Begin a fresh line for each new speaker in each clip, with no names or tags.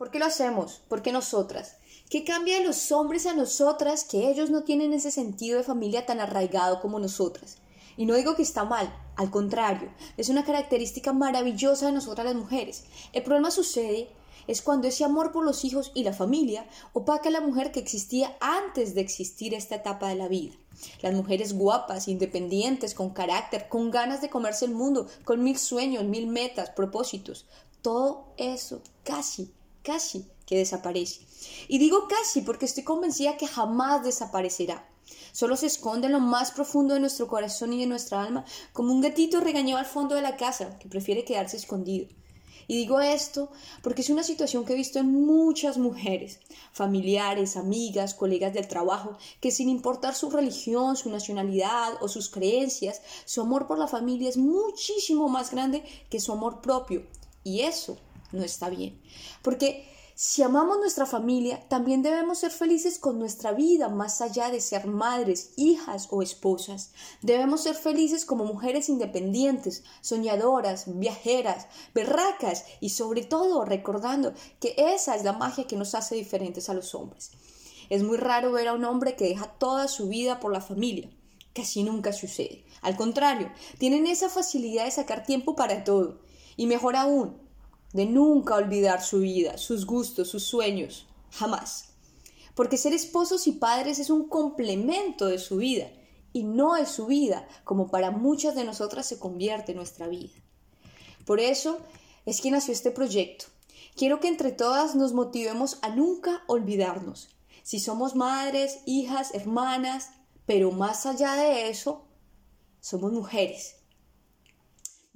¿Por qué lo hacemos? ¿Por qué nosotras? ¿Qué cambia de los hombres a nosotras que ellos no tienen ese sentido de familia tan arraigado como nosotras? Y no digo que está mal, al contrario, es una característica maravillosa de nosotras las mujeres. El problema sucede es cuando ese amor por los hijos y la familia opaca a la mujer que existía antes de existir esta etapa de la vida. Las mujeres guapas, independientes, con carácter, con ganas de comerse el mundo, con mil sueños, mil metas, propósitos. Todo eso casi, casi que desaparece. Y digo casi porque estoy convencida que jamás desaparecerá. Solo se esconde en lo más profundo de nuestro corazón y de nuestra alma, como un gatito regañado al fondo de la casa que prefiere quedarse escondido. Y digo esto porque es una situación que he visto en muchas mujeres, familiares, amigas, colegas del trabajo, que sin importar su religión, su nacionalidad o sus creencias, su amor por la familia es muchísimo más grande que su amor propio. Y eso no está bien. Porque si amamos nuestra familia, también debemos ser felices con nuestra vida, más allá de ser madres, hijas o esposas. Debemos ser felices como mujeres independientes, soñadoras, viajeras, berracas y sobre todo recordando que esa es la magia que nos hace diferentes a los hombres. Es muy raro ver a un hombre que deja toda su vida por la familia. Casi nunca sucede. Al contrario, tienen esa facilidad de sacar tiempo para todo. Y mejor aún, de nunca olvidar su vida, sus gustos, sus sueños, jamás. Porque ser esposos y padres es un complemento de su vida y no es su vida como para muchas de nosotras se convierte en nuestra vida. Por eso es que nació este proyecto. Quiero que entre todas nos motivemos a nunca olvidarnos. Si somos madres, hijas, hermanas, pero más allá de eso, somos mujeres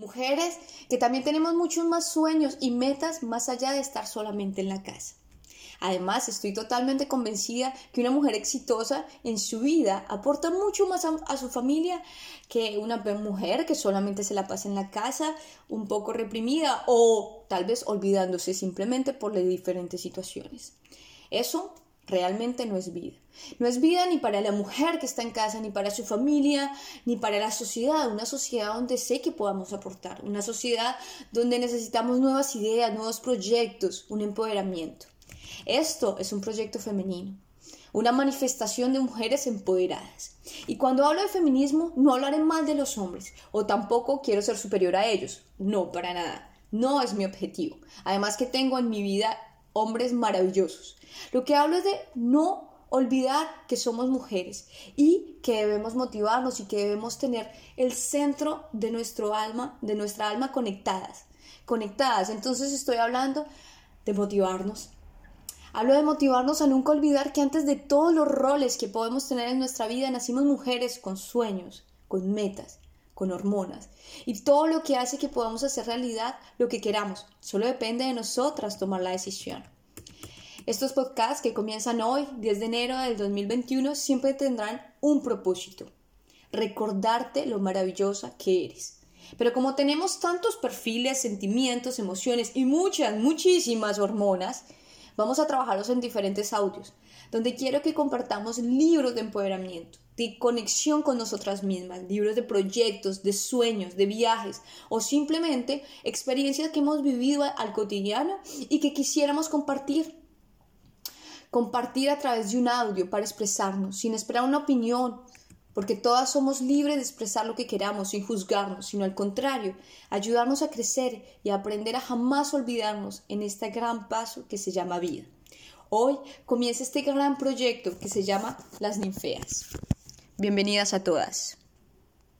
Mujeres que también tenemos muchos más sueños y metas más allá de estar solamente en la casa. Además, estoy totalmente convencida que una mujer exitosa en su vida aporta mucho más a, su familia que una mujer que solamente se la pasa en la casa, un poco reprimida o tal vez olvidándose simplemente por las diferentes situaciones. Eso realmente no es vida. No es vida ni para la mujer que está en casa, ni para su familia, ni para la sociedad, una sociedad donde sé que podamos aportar, una sociedad donde necesitamos nuevas ideas, nuevos proyectos, un empoderamiento. Esto es un proyecto femenino, una manifestación de mujeres empoderadas. Y cuando hablo de feminismo, no hablaré mal de los hombres, o tampoco quiero ser superior a ellos, no, para nada. No es mi objetivo. Además que tengo en mi vida hombres maravillosos. Lo que hablo es de no olvidar que somos mujeres y que debemos motivarnos y que debemos tener el centro de nuestro alma, de nuestra alma conectadas, conectadas. Entonces estoy hablando de motivarnos. Hablo de motivarnos a nunca olvidar que antes de todos los roles que podemos tener en nuestra vida, nacimos mujeres con sueños, con metas, con hormonas. Y todo lo que hace que podamos hacer realidad lo que queramos. Solo depende de nosotras tomar la decisión. Estos podcasts que comienzan hoy, 10 de enero del 2021, siempre tendrán un propósito, recordarte lo maravillosa que eres. Pero como tenemos tantos perfiles, sentimientos, emociones y muchas, muchísimas hormonas, vamos a trabajarlos en diferentes audios, donde quiero que compartamos libros de empoderamiento, de conexión con nosotras mismas, libros de proyectos, de sueños, de viajes o simplemente experiencias que hemos vivido al cotidiano y que quisiéramos compartir. Compartir a través de un audio para expresarnos, sin esperar una opinión, porque todas somos libres de expresar lo que queramos sin juzgarnos, sino al contrario, ayudarnos a crecer y aprender a jamás olvidarnos en este gran paso que se llama vida. Hoy comienza este gran proyecto que se llama Las Ninfeas. Bienvenidas a todas.